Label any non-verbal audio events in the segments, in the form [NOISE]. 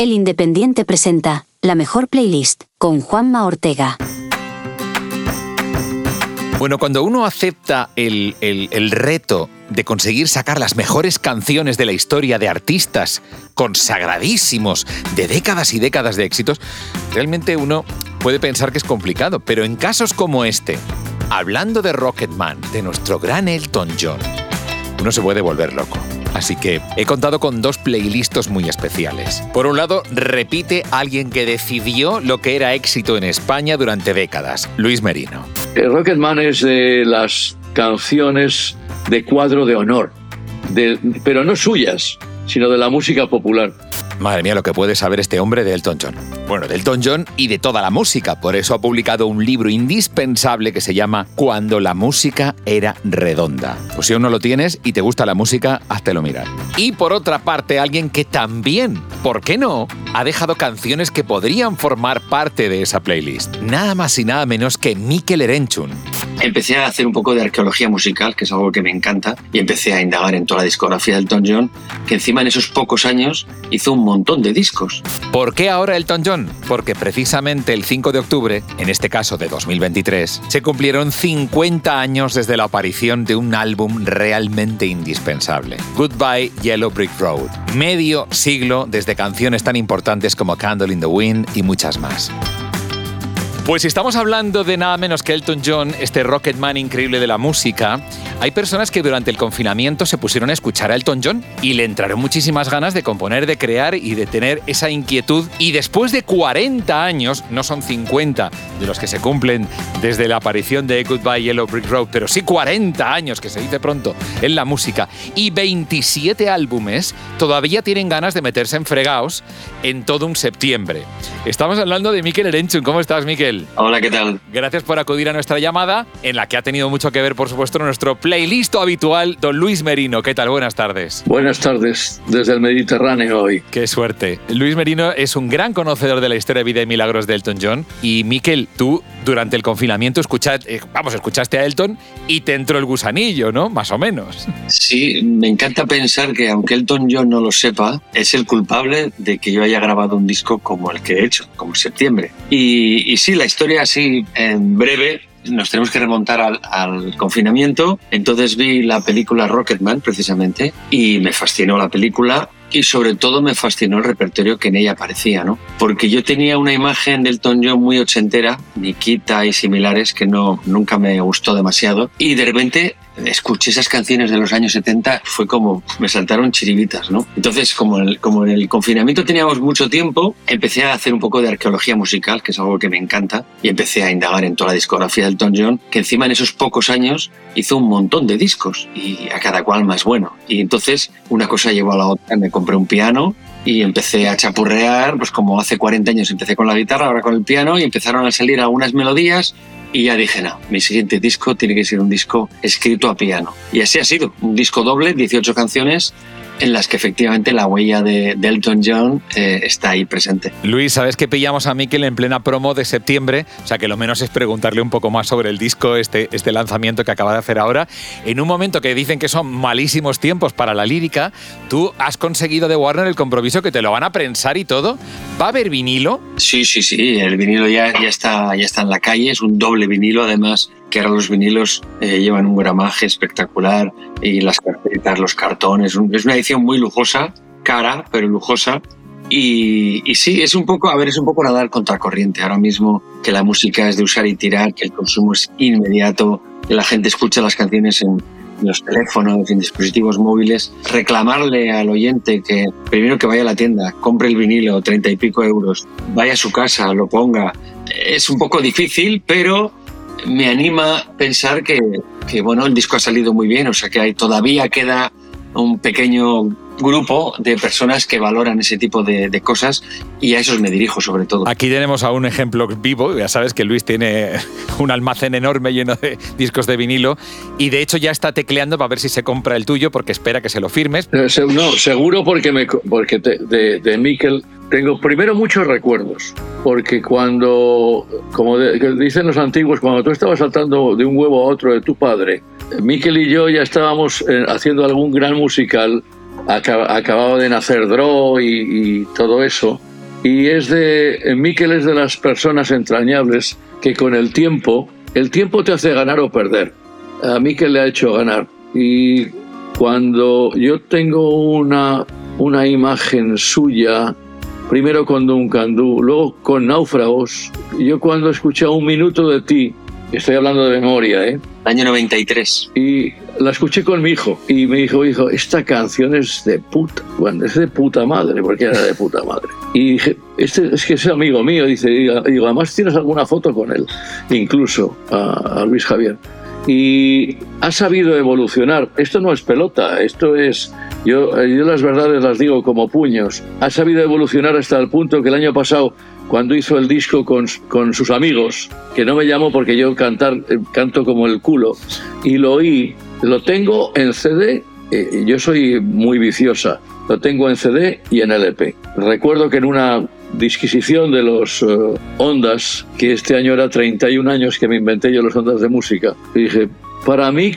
El Independiente presenta la mejor playlist con Juanma Ortega. Bueno, cuando uno acepta el, el- reto de conseguir sacar las mejores canciones de la historia de artistas consagradísimos de décadas y décadas de éxitos, realmente uno puede pensar que es complicado, pero en casos como este, hablando de Rocketman, de nuestro gran Elton John, uno se puede volver loco. Así que he contado con dos playlists muy especiales. Por un lado, repite alguien que decidió lo que era éxito en España durante décadas, Luis Merino. El Rocketman es de las canciones de cuadro de honor, pero no suyas, sino de la música popular. Madre mía, lo que puede saber este hombre de Elton John. Bueno, de Elton John y de toda la música. Por eso ha publicado un libro indispensable que se llama Cuando la música era redonda. Pues si aún no lo tienes y te gusta la música, háztelo mirar. Y por otra parte, alguien que también, ¿por qué no?, ha dejado canciones que podrían formar parte de esa playlist. Nada más y nada menos que Mikel Erenchun. Empecé a hacer un poco de arqueología musical, que es algo que me encanta, y empecé a indagar en toda la discografía de Elton John, que encima en esos pocos años hizo un montón de discos. ¿Por qué ahora Elton John? Porque precisamente el 5 de octubre, en este caso de 2023, se cumplieron 50 años desde la aparición de un álbum realmente indispensable. Goodbye Yellow Brick Road. Medio siglo desde canciones tan importantes como Candle in the Wind y muchas más. Pues si estamos hablando de nada menos que Elton John, este Rocketman increíble de la música, hay personas que durante el confinamiento se pusieron a escuchar a Elton John y le entraron muchísimas ganas de componer, de crear y de tener esa inquietud. Y después de 40 años, no son 50 de los que se cumplen desde la aparición de Goodbye Yellow Brick Road, pero sí 40 años, que se dice pronto, en la música, y 27 álbumes, todavía tienen ganas de meterse en fregaos en todo un septiembre. Estamos hablando de Mikel Erenchun. ¿Cómo estás, Hola, ¿qué tal? Gracias por acudir a nuestra llamada, en la que ha tenido mucho que ver, por supuesto, nuestro playlist habitual, don Luis Merino. ¿Qué tal? Buenas tardes. Buenas tardes desde el Mediterráneo hoy. Qué suerte. Luis Merino es un gran conocedor de la historia de vida y milagros de Elton John. Y Miquel, tú durante el confinamiento escucha- eh, vamos, escuchaste a Elton y te entró el gusanillo, ¿no? Más o menos. Sí, me encanta pensar que aunque Elton John no lo sepa, es el culpable de que yo haya grabado un disco como el que he hecho, como Septiembre. Y, y sí, la historia así en breve. Nos tenemos que remontar al, al confinamiento. Entonces vi la película Rocketman, precisamente, y me fascinó la película y sobre todo me fascinó el repertorio que en ella aparecía, ¿no? Porque yo tenía una imagen del Elton John muy ochentera, Nikita y similares, que no, nunca me gustó demasiado. Y de repente escuché esas canciones de los años 70, fue como, me saltaron chiribitas, ¿no? Entonces, como, en el- confinamiento teníamos mucho tiempo, empecé a hacer un poco de arqueología musical, que es algo que me encanta, y empecé a indagar en toda la discografía de Elton John, que encima en esos pocos años hizo un montón de discos, y a cada cual más bueno. Y entonces, una cosa llevó a la otra, me compré un piano, y empecé a chapurrear, pues como hace 40 años empecé con la guitarra, ahora con el piano, y empezaron a salir algunas melodías, y ya dije, no, mi siguiente disco tiene que ser un disco escrito a piano. Y así ha sido, un disco doble, 18 canciones, en las que efectivamente la huella de, de Elton John eh, está ahí presente. Luis, ¿sabes que pillamos a Miquel en plena promo de septiembre? O sea que lo menos es preguntarle un poco más sobre el disco, este, este lanzamiento que acaba de hacer ahora. En un momento que dicen que son malísimos tiempos para la lírica, tú has conseguido de Warner el compromiso que te lo van a prensar y todo. ¿Va a haber vinilo? Sí, sí, sí, el vinilo ya, ya, está, ya está en la calle, es un doble vinilo además que ahora los vinilos eh, llevan un gramaje espectacular y las carpetas, los cartones, es una edición muy lujosa, cara, pero lujosa. Y, y sí, es un poco, a ver, es un poco nadar contracorriente. Ahora mismo que la música es de usar y tirar, que el consumo es inmediato, que la gente escucha las canciones en, en los teléfonos, en dispositivos móviles, reclamarle al oyente que primero que vaya a la tienda, compre el vinilo, treinta y pico euros, vaya a su casa, lo ponga, es un poco difícil, pero me anima pensar que, que, bueno, el disco ha salido muy bien, o sea que hay, todavía queda un pequeño grupo de personas que valoran ese tipo de, de cosas y a esos me dirijo sobre todo. Aquí tenemos a un ejemplo vivo. Ya sabes que Luis tiene [LAUGHS] un almacén enorme lleno de discos de vinilo y de hecho ya está tecleando para ver si se compra el tuyo porque espera que se lo firmes. Eh, No, seguro porque, me, porque te- de, de Mikel tengo primero muchos recuerdos, porque cuando, como dicen los antiguos, cuando tú estabas saltando de un huevo a otro de tu padre, eh, Mikel y yo ya estábamos eh, haciendo algún gran musical, acaba- acababa de nacer Dro y, y todo eso, Y es de. Miquel es de las personas entrañables que con el tiempo. El tiempo te hace ganar o perder. A Miquel le ha hecho ganar. Y cuando yo tengo una, una imagen suya, primero con Duncan luego con Náufragos, yo cuando escuché un minuto de ti, estoy hablando de memoria, ¿eh? Año 93. Y la escuché con mi hijo y me dijo, hijo, esta canción es de puta, bueno, es de puta madre, porque era de puta madre. Y dije, este es que es amigo mío, dice, y digo, además tienes alguna foto con él, incluso a, Luis Javier. Y ha sabido evolucionar. Esto no es pelota, esto es yo, yo, las verdades las digo como puños. Ha sabido evolucionar hasta el punto que el año pasado, cuando hizo el disco con, con sus amigos, que no me llamo porque yo cantar, eh, canto como el culo, y lo oí lo tengo en CD, eh, yo soy muy viciosa, lo tengo en CD y en LP. Recuerdo que en una disquisición de los eh, ondas, que este año era 31 años que me inventé yo los ondas de música, dije, para mí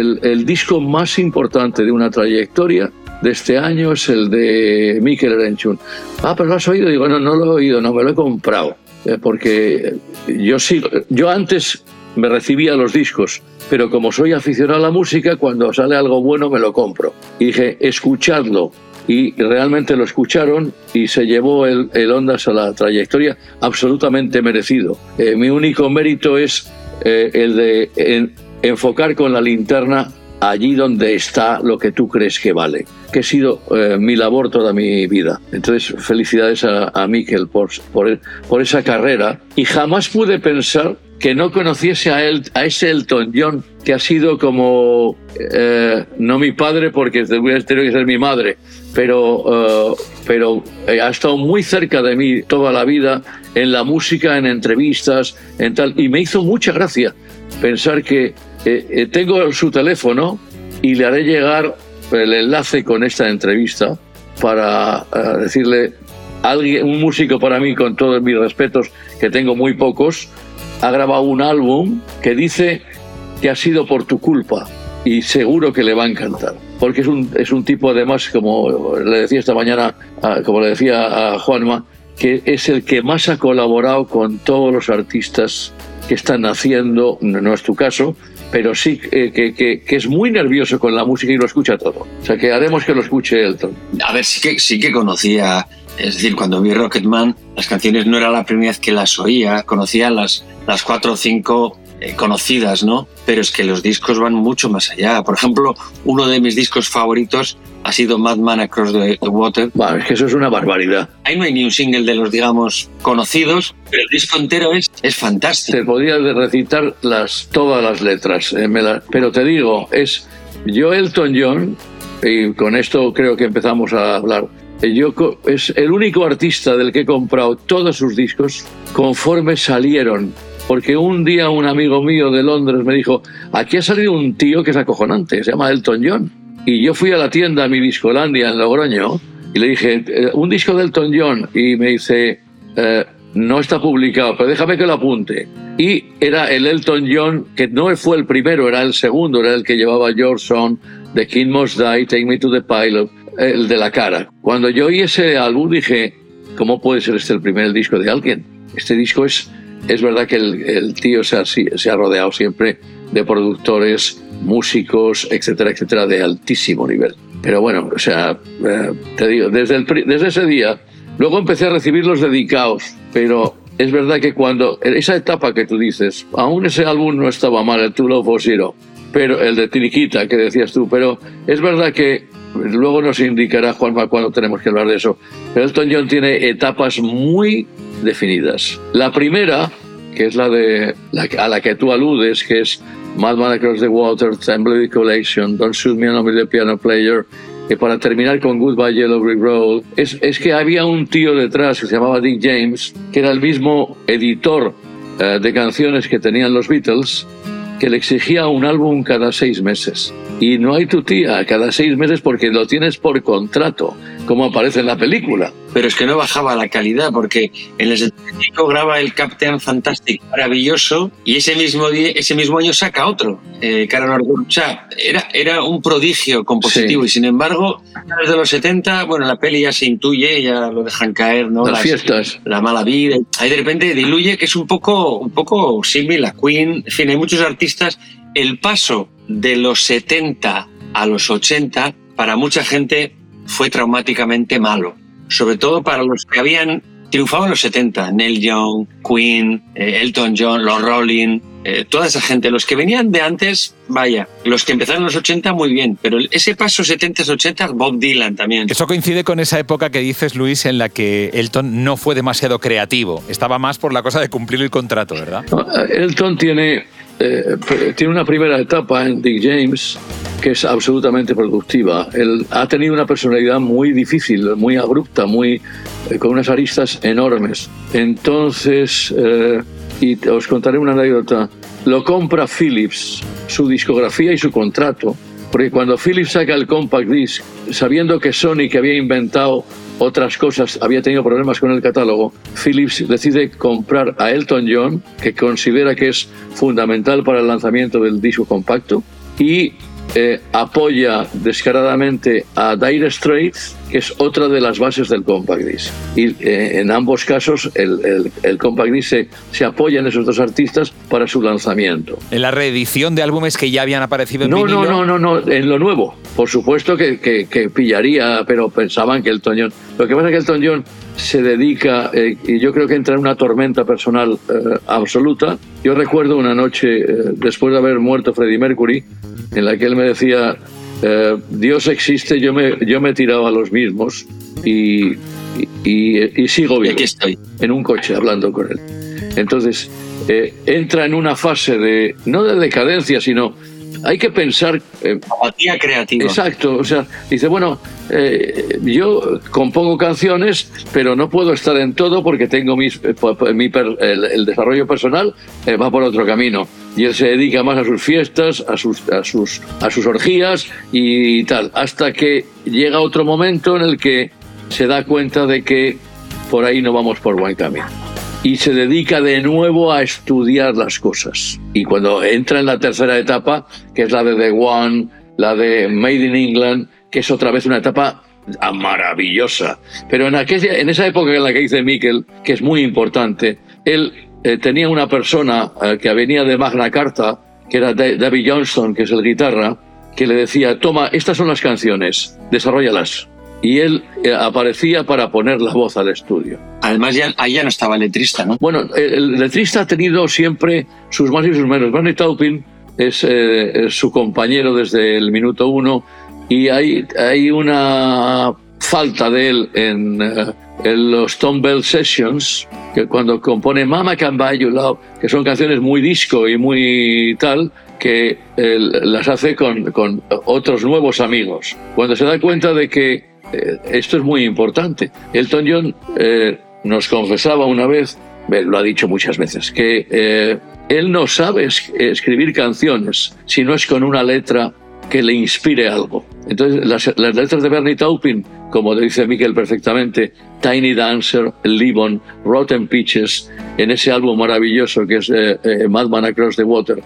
el, el disco más importante de una trayectoria de este año es el de Mikel Erenchun. Ah, pero lo has oído. Digo, no, no lo he oído, no me lo he comprado. Eh, porque yo sigo, yo antes me recibía los discos, pero como soy aficionado a la música, cuando sale algo bueno me lo compro. Y dije, escuchadlo. Y realmente lo escucharon y se llevó el, Ondas a la trayectoria absolutamente merecido. Eh, mi único mérito es eh, el de enfocar con la linterna allí donde está lo que tú crees que vale, que ha sido eh, mi labor toda mi vida. Entonces, felicidades a, a por, por, esa carrera. Y jamás pude pensar que no conociese a, él, a ese Elton John, que ha sido como, eh, no mi padre, porque hubiera tenido que ser mi madre, pero, uh, pero eh, ha estado muy cerca de mí toda la vida, en la música, en entrevistas, en tal, y me hizo mucha gracia pensar que eh, tengo su teléfono y le haré llegar el enlace con esta entrevista para decirle, alguien, un músico para mí, con todos mis respetos, que tengo muy pocos, ha grabado un álbum que dice que ha sido por tu culpa y seguro que le va a encantar. Porque es un, es un tipo además, como le decía esta mañana, como le decía a Juanma, que es el que más ha colaborado con todos los artistas que están haciendo, no es tu caso, pero sí eh, que, que, es muy nervioso con la música y lo escucha todo. O sea que haremos que lo escuche Elton. A ver, sí que, sí que conocía es decir, cuando vi Rocketman, las canciones no era la primera vez que las oía, conocía las, las cuatro o cinco eh, conocidas, ¿no? Pero es que los discos van mucho más allá. Por ejemplo, uno de mis discos favoritos ha sido Madman Across the, Water. Bueno, es que eso es una barbaridad. Ahí no hay ni un single de los, digamos, conocidos, pero el disco entero es, es fantástico. Te podía recitar las, todas las letras, eh, pero te digo, es yo Elton John, y con esto creo que empezamos a hablar, eh, yo es el único artista del que he comprado todos sus discos conforme salieron. Porque un día un amigo mío de Londres me dijo, aquí ha salido un tío que es acojonante, se llama Elton John. Y yo fui a la tienda, a mi discolandia en Logroño, y le dije, eh, un disco de Elton John. Y me dice, eh, no está publicado, pero déjame que lo apunte. Y era el Elton John, que no fue el primero, era el segundo, era el que llevaba Your Song, The King Must Die, Take Me to the Pilot, el de la cara. Cuando yo oí ese álbum dije, ¿cómo puede ser este el primer disco de alguien? Este disco es, es verdad que el, tío se ha, rodeado siempre de productores, músicos, etcétera, etcétera, de altísimo nivel. Pero bueno, o sea, eh, te digo, desde, ese día, luego empecé a recibir los dedicados, pero es verdad que cuando, esa etapa que tú dices, aún ese álbum no estaba mal, el To Love Zero, pero el de Tiriquita que decías tú, pero es verdad que Luego nos indicará Juanma cuando tenemos que hablar de eso. Pero Elton John tiene etapas muy definidas. La primera, que es la de a la que tú aludes, que es Madman Across the Water, Temple Collection, Don't Shoot Me, I'm the Piano Player, que para terminar con Goodbye Yellow Brick Road, es, es, que había un tío detrás que se llamaba Dick James, que era el mismo editor eh, de canciones que tenían los Beatles, que le exigía un álbum cada seis meses. Y no hay tu tía cada seis meses porque lo tienes por contrato. Como aparece en la película. Pero es que no bajaba la calidad, porque en el 75 graba el Captain Fantastic maravilloso y ese mismo, día, ese mismo año saca otro, eh, O sea, era, era un prodigio compositivo y sin embargo, desde los 70, bueno, la peli ya se intuye, ya lo dejan caer, ¿no? Las, fiestas. La mala vida. Ahí de repente diluye que es un poco, un poco similar a Queen. En fin, hay muchos artistas. El paso de los 70 a los 80, para mucha gente fue traumáticamente malo. Sobre todo para los que habían triunfado en los 70, Neil Young, Queen, eh, Elton John, los Rolling, eh, toda esa gente. Los que venían de antes, vaya, los que empezaron en los 80 muy bien, pero ese paso 70-80, Bob Dylan también. Eso coincide con esa época que dices, Luis, en la que Elton no fue demasiado creativo, estaba más por la cosa de cumplir el contrato, ¿verdad? Elton tiene, eh, tiene una primera etapa en Dick James que es absolutamente productiva. Él ha tenido una personalidad muy difícil, muy abrupta, muy, eh, con unas aristas enormes. Entonces, eh, y os contaré una anécdota, lo compra Philips, su discografía y su contrato, porque cuando Philips saca el compact disc, sabiendo que Sony, que había inventado otras cosas, había tenido problemas con el catálogo, Philips decide comprar a Elton John, que considera que es fundamental para el lanzamiento del disco compacto, y eh, apoya descaradamente a Dire Straits, que es otra de las bases del Compact Disc. Y eh, en ambos casos el, el, Compact Disc se, apoya en esos dos artistas para su lanzamiento. ¿En la reedición de álbumes que ya habían aparecido en no, vinilo? No, no, no, no, en lo nuevo. Por supuesto que, que, pillaría, pero pensaban que el John... Lo que pasa es que Elton John se dedica, eh, y yo creo que entra en una tormenta personal absoluta. Yo recuerdo una noche, después de haber muerto Freddie Mercury, en la que él me decía, eh, Dios existe, yo me, yo me he tirado a los mismos y, y, sigo bien. Aquí estoy. En un coche hablando con él. Entonces, eh, entra en una fase de, no de decadencia, sino hay que pensar... Eh, Apatía creativa. Exacto, o sea, dice, bueno, eh, yo compongo canciones, pero no puedo estar en todo porque tengo mis, eh, mi el, desarrollo personal va por otro camino. Y él se dedica más a sus fiestas, a sus, a sus, a sus orgías y tal, hasta que llega otro momento en el que se da cuenta de que por ahí no vamos por buen camino y se dedica de nuevo a estudiar las cosas. Y cuando entra en la tercera etapa, que es la de The One, la de Made in England, que es otra vez una etapa maravillosa. Pero en, aquella, en esa época en la que dice Mikkel, que es muy importante, él eh, tenía una persona eh, que venía de Magna Carta, que era David Johnston, que es el guitarra, que le decía, toma, estas son las canciones, desarrollalas y él eh, aparecía para poner la voz al estudio. Además, ya, ahí ya no estaba el letrista, ¿no? Bueno, el letrista ha tenido siempre sus más y sus menos. Barney Taupin es, eh, su compañero desde el minuto uno y hay, hay una falta de él en, en los Tom Bell Sessions, que cuando compone Mama Can Buy You Love, que son canciones muy disco y muy tal, que las hace con, con otros nuevos amigos. Cuando se da cuenta de que eh, esto es muy importante. Elton John eh, nos confesaba una vez, lo ha dicho muchas veces, que eh, él no sabe escribir canciones si no es con una letra que le inspire algo. Entonces, las, letras de Bernie Taupin, como dice Miguel perfectamente, Tiny Dancer, Livon, Rotten Peaches, en ese álbum maravilloso que es Madman Across the Water,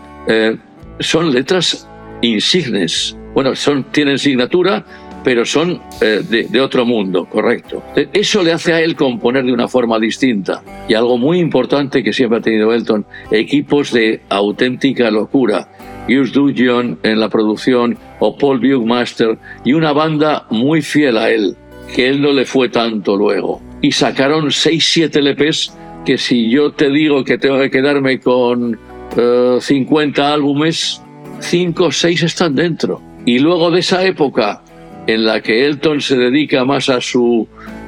son letras insignes. Bueno, son, tienen signatura, pero son eh, de, otro mundo, correcto. Eso le hace a él componer de una forma distinta. Y algo muy importante que siempre ha tenido Elton, equipos de auténtica locura. Hughes Dudgeon en la producción o Paul Bugmaster y una banda muy fiel a él, que él no le fue tanto luego. Y sacaron 6-7 LPs que si yo te digo que tengo que quedarme con 50 eh, álbumes, 5 o 6 están dentro. Y luego de esa época en la que Elton se dedica más a su,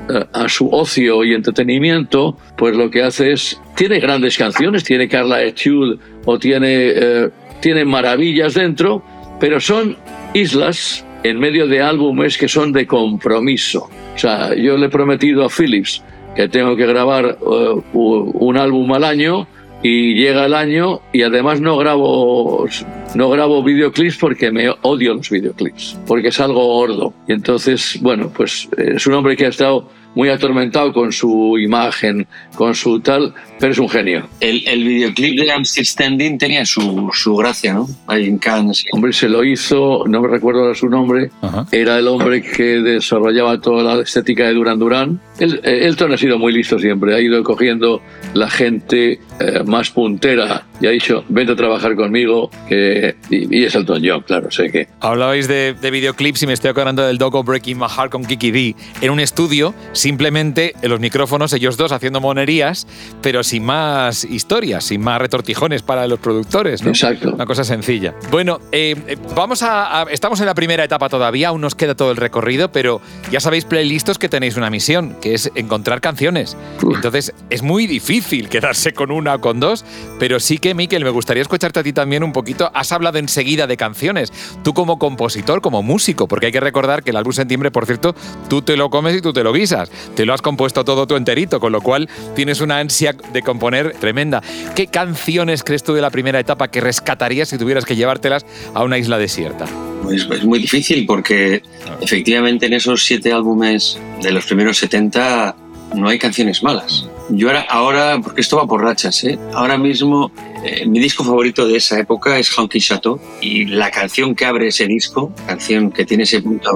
eh, a su ocio y entretenimiento, pues lo que hace es, tiene grandes canciones, tiene Carla Etude o tiene, eh, tiene maravillas dentro, pero son islas en medio de álbumes que son de compromiso. O sea, yo le he prometido a Philips que tengo que grabar eh, un álbum al año y llega el año y además no grabo no grabo videoclips porque me odio los videoclips, porque es algo gordo. Y entonces, bueno, pues es un hombre que ha estado muy atormentado con su imagen, con su tal, pero es un genio. El, el videoclip de I'm Still Standing tenía su, su gracia, ¿no? Ahí en Cannes. Hombre, se lo hizo, no me recuerdo ahora su nombre, Ajá. era el hombre que desarrollaba toda la estética de Duran Duran. El, eh, Elton ha sido muy listo siempre, ha ido cogiendo la gente eh, más puntera y ha dicho, vente a trabajar conmigo, que, y, y es Elton John, claro, sé que. Hablabais de, de videoclips y me estoy acordando del Doggo Breaking My Heart con Kiki D. En un estudio, simplemente en los micrófonos, ellos dos haciendo monerías, pero sin más historias, sin más retortijones para los productores. ¿no? Exacto. Una cosa sencilla. Bueno, eh, eh, vamos a, a- Estamos en la primera etapa todavía, aún nos queda todo el recorrido, pero ya sabéis, playlistos, que tenéis una misión, que es encontrar canciones. Uf. Entonces, es muy difícil quedarse con una con dos, pero sí que, Miquel, me gustaría escucharte a ti también un poquito. Has hablado enseguida de canciones. Tú como compositor, como músico, porque hay que recordar que el álbum Septiembre, por cierto, tú te lo comes y tú te lo guisas. Te lo has compuesto todo tú enterito, con lo cual tienes una ansia de componer tremenda. ¿Qué canciones crees tú de la primera etapa que rescatarías si tuvieras que llevártelas a una isla desierta? Pues es muy difícil porque efectivamente en esos siete álbumes de los primeros 70 no hay canciones malas. Yo ahora, ahora porque esto va por rachas, ¿eh? ahora mismo eh, mi disco favorito de esa época es Honky Chateau y la canción que abre ese disco, canción que tiene ese punto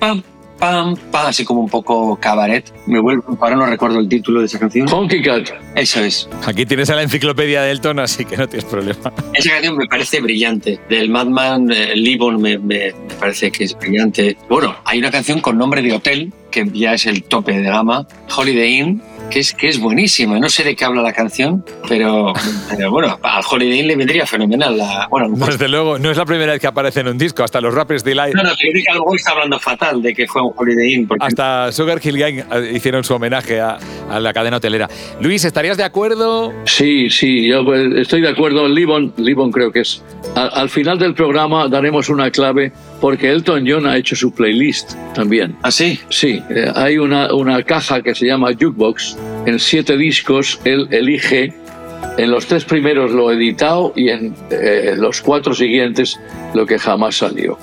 pam, pam, pam, así como un poco cabaret, me vuelvo, ahora no recuerdo el título de esa canción. Honky Cat. Eso es. Aquí tienes a la enciclopedia de Elton, así que no tienes problema. Esa canción me parece brillante. Del Madman eh, Livon me, me- me parece que es brillante. Bueno, hay una canción con nombre de hotel, que ya es el tope de gama, Holiday Inn, que es, que es buenísima. No sé de qué habla la canción, pero, pero bueno, al Holiday Inn le vendría fenomenal. La, bueno, No, desde luego, no es la primera vez que aparece en un disco, hasta los Rappers Delight. no, no, te digo que luego está hablando fatal de que fue un Holiday Inn. Porque Hasta Sugar Hill Gang eh, hicieron su homenaje a, a la cadena hotelera. Luis, ¿estarías de acuerdo? Sí, sí, yo pues, estoy de acuerdo. Libon, Libon creo que es. Al, al final del programa daremos una clave porque Elton John ha hecho su playlist también. ¿Ah, sí? Sí, eh, hay una, una caja que se llama Jukebox. En siete discos él elige. En los tres primeros lo editado y en eh, los cuatro siguientes lo que jamás salió.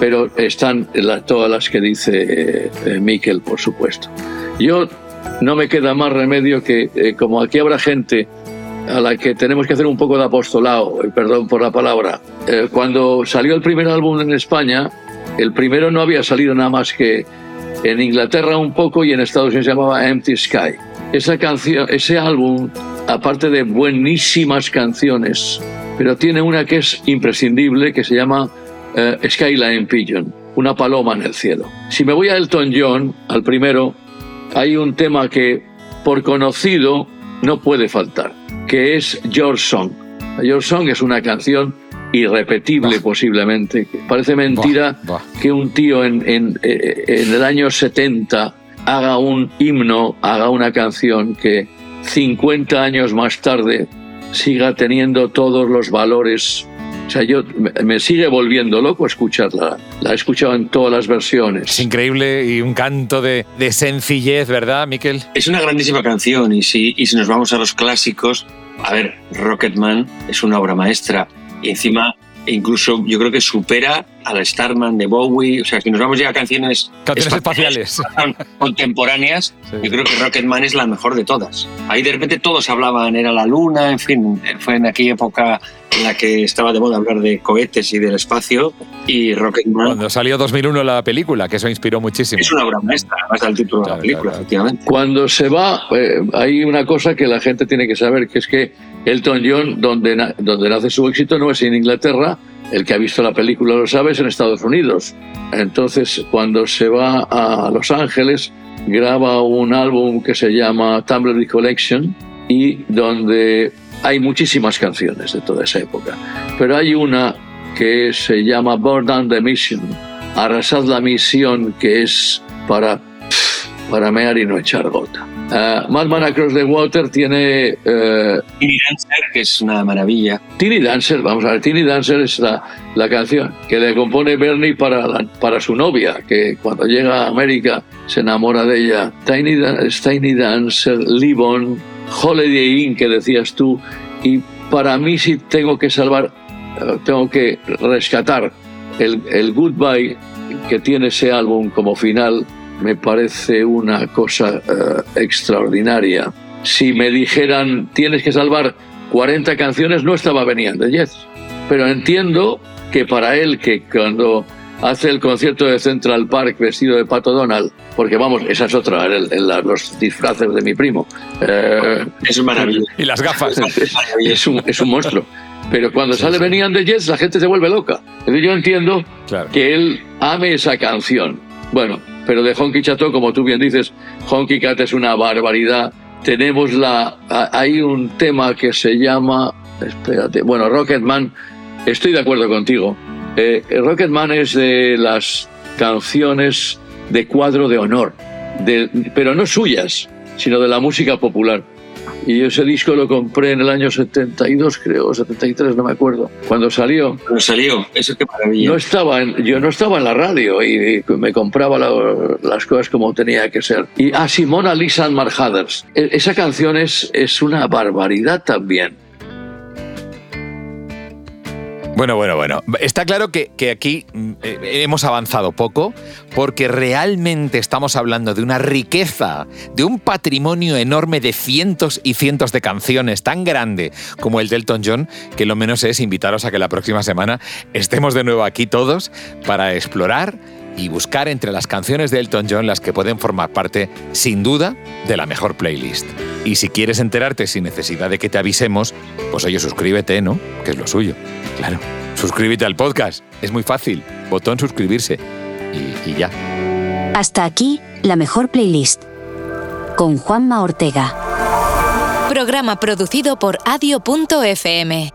Pero están la- todas las que dice eh, eh, Miquel, por supuesto. Yo no me queda más remedio que, como aquí habrá gente a la que tenemos que hacer un poco de apostolado, perdón por la palabra. Eh, cuando salió el primer álbum en España, el primero no había salido nada más que en Inglaterra un poco y en Estados Unidos se llamaba Empty Sky. Esa canción, ese álbum, aparte de buenísimas canciones, pero tiene una que es imprescindible que se llama eh, Skyline Pigeon, una paloma en el cielo. Si me voy a Elton John, al primero, hay un tema que por conocido no puede faltar, que es Your Song. Your Song es una canción irrepetible Bah. posiblemente. Parece mentira que un tío en, en, eh, en el año 70 haga un himno, haga una canción que 50 años más tarde siga teniendo todos los valores. O sea, yo me, sigue volviendo loco escucharla. La he escuchado en todas las versiones. Es increíble y un canto de, de sencillez, ¿verdad, Miquel? Es una grandísima canción y si, y si nos vamos a los clásicos, a ver, Rocketman es una obra maestra y encima incluso yo creo que supera a la Starman de Bowie, o sea, si nos vamos ya a canciones, Canciones espaciales. [LAUGHS] contemporáneas, Sí. yo creo que Rocketman es la mejor de todas. Ahí de repente todos hablaban, era la luna, en fin, fue en aquella época en la que estaba de moda hablar de cohetes y del espacio y Rocketman Cuando salió 2001 la película, que eso inspiró muchísimo. es una obra maestra, además del título de Claro, la película, claro, claro. efectivamente. Cuando se va, eh, hay una cosa que la gente tiene que saber, que es que Elton John, donde, na- donde nace su éxito, no es en Inglaterra, el que ha visto la película lo sabe, es en Estados Unidos. Entonces, cuando se va a Los Ángeles, graba un álbum que se llama Tumblery Collection y donde hay muchísimas canciones de toda esa época. Pero hay una que se llama Burn Down the Mission, Arrasad la misión, que es para para mear y no echar gota. Uh, Madman Across the Water tiene eh, Tiny Dancer, que es una maravilla. Teeny Dancer, vamos a ver, Teeny Dancer es la, la canción que le compone Bernie para, la- para su novia, que cuando llega a América se enamora de ella. Tiny, Tiny Dancer, Live On, Holiday Inn, que decías tú, y para mí si tengo que salvar tengo que rescatar el, el Goodbye que tiene ese álbum como final, me parece una cosa eh, extraordinaria. Si me dijeran tienes que salvar 40 canciones, no estaba Benny de Jazz. Pero entiendo que para él, que cuando hace el concierto de Central Park vestido de Pato Donald, porque vamos, esa es otra, los disfraces de mi primo. Eh, es maravilloso. Y las gafas. [LAUGHS] Es, un, es un monstruo. Pero cuando sale Venían de Jets, la gente se vuelve loca. Entonces yo entiendo que él ame esa canción. Bueno, pero de Honky Chateau, como tú bien dices, Honky Cat es una barbaridad. Tenemos la. Hay un tema que se llama. Espérate. Bueno, Rocketman. Estoy de acuerdo contigo. Eh, Rocketman es de las canciones de cuadro de honor, pero no suyas, sino de la música popular. Y ese disco lo compré en el año 72, creo, 73, no me acuerdo. Cuando salió. Cuando salió, eso qué maravilla. No estaba yo no estaba en la radio y, me compraba las cosas como tenía que ser. Y a ah, Simona Lisa and Marhaders. E, esa canción es, es una barbaridad también. Bueno, bueno, bueno. Está claro que, aquí mm, eh, hemos avanzado poco porque realmente estamos hablando de una riqueza, de un patrimonio enorme de cientos y cientos de canciones tan grande como el Delton John que lo menos es invitaros a que la próxima semana estemos de nuevo aquí todos para explorar y buscar entre las canciones de Elton John las que pueden formar parte, sin duda, de la mejor playlist. Y si quieres enterarte sin necesidad de que te avisemos, pues oye, suscríbete, ¿no? Que es lo suyo. Claro. Suscríbete al podcast. Es muy fácil. Botón suscribirse. Y, y ya. Hasta aquí, la mejor playlist. Con Juanma Ortega. Programa producido por adio.fm.